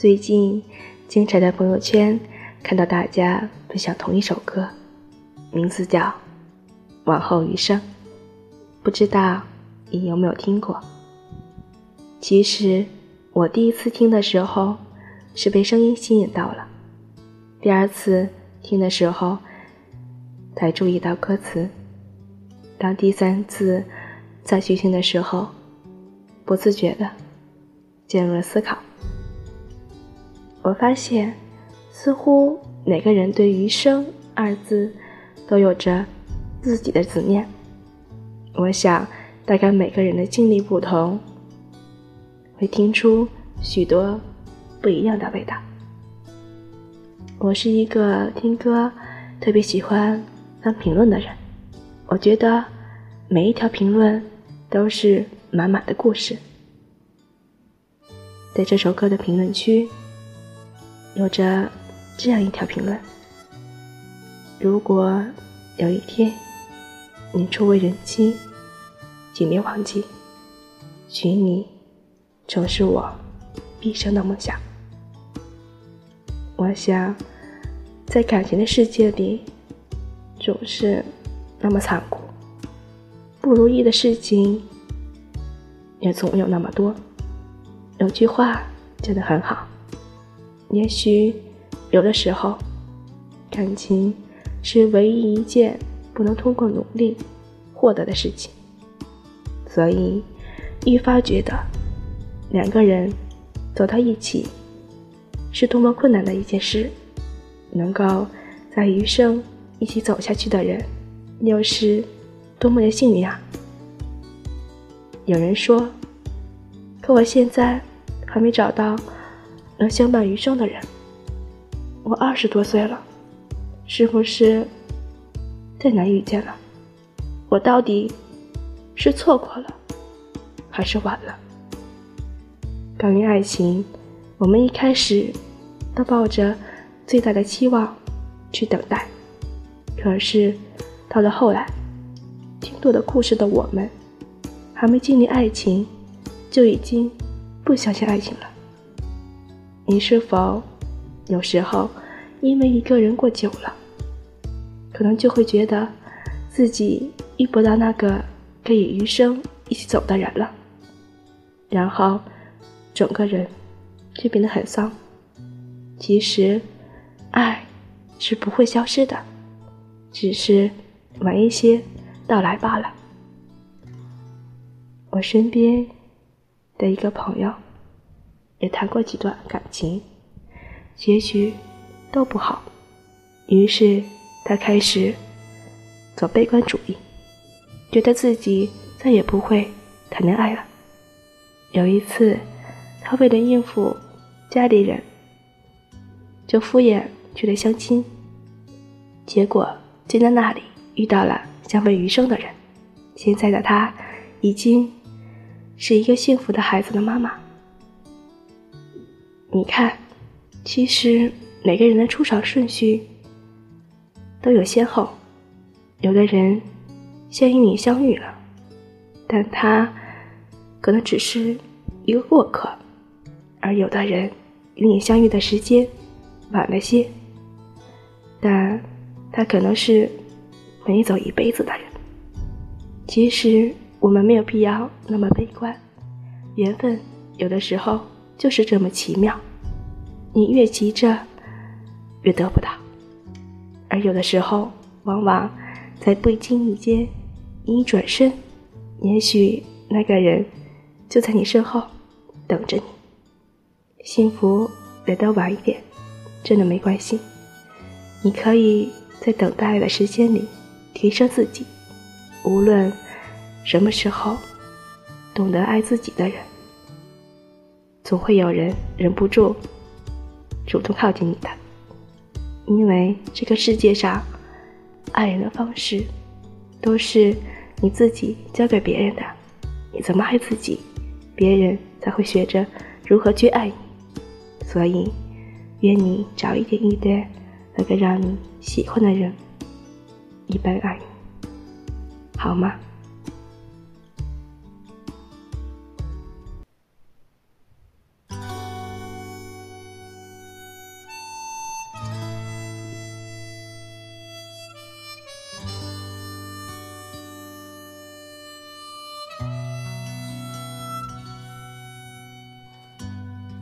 最近经常在朋友圈看到大家分享同一首歌，名字叫《往后余生》，不知道你有没有听过？其实我第一次听的时候是被声音吸引到了，第二次听的时候才注意到歌词，当第三次再去听的时候，不自觉的进入了思考。我发现，似乎每个人对“余生”二字都有着自己的执念。我想，大概每个人的经历不同，会听出许多不一样的味道。我是一个听歌特别喜欢翻评论的人，我觉得每一条评论都是满满的故事。在这首歌的评论区。有着这样一条评论：如果有一天你初为人妻，请别忘记，娶你曾是我毕生的梦想。我想，在感情的世界里，总是那么残酷，不如意的事情也总有那么多。有句话讲得很好。也许，有的时候，感情是唯一一件不能通过努力获得的事情。所以，愈发觉得两个人走到一起是多么困难的一件事。能够在余生一起走下去的人，又是多么的幸运啊！有人说，可我现在还没找到。能相伴余生的人，我二十多岁了，是不是太难遇见了？我到底是错过了，还是晚了？关于爱情，我们一开始都抱着最大的期望去等待，可是到了后来，听多了故事的我们，还没经历爱情，就已经不相信爱情了。你是否有时候因为一个人过久了，可能就会觉得自己遇不到那个可以余生一起走的人了，然后整个人就变得很丧。其实，爱是不会消失的，只是晚一些到来罢了。我身边的一个朋友。也谈过几段感情，结局都不好，于是他开始走悲观主义，觉得自己再也不会谈恋爱了。有一次，他为了应付家里人，就敷衍去了相亲，结果就在那里遇到了相伴余生的人。现在的他已经是一个幸福的孩子的妈妈。你看，其实每个人的出场顺序都有先后。有的人先与你相遇了，但他可能只是一个过客；而有的人与你相遇的时间晚了些，但他可能是陪你走一辈子的人。其实我们没有必要那么悲观，缘分有的时候。就是这么奇妙，你越急着，越得不到；而有的时候，往往在不经意间，你一转身，也许那个人就在你身后等着你。幸福来得晚一点，真的没关系。你可以在等待的时间里提升自己，无论什么时候，懂得爱自己的人。总会有人忍不住主动靠近你的，因为这个世界上，爱人的方式都是你自己教给别人的。你怎么爱自己，别人才会学着如何去爱你。所以，愿你早一点遇见那个让你喜欢的人，一般爱你，好吗？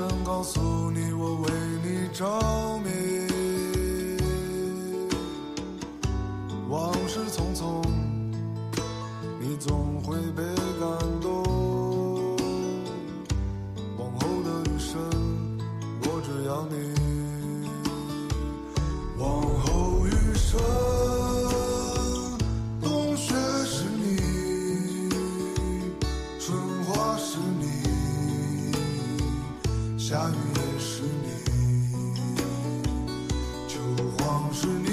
想告诉你我为你着迷。是你，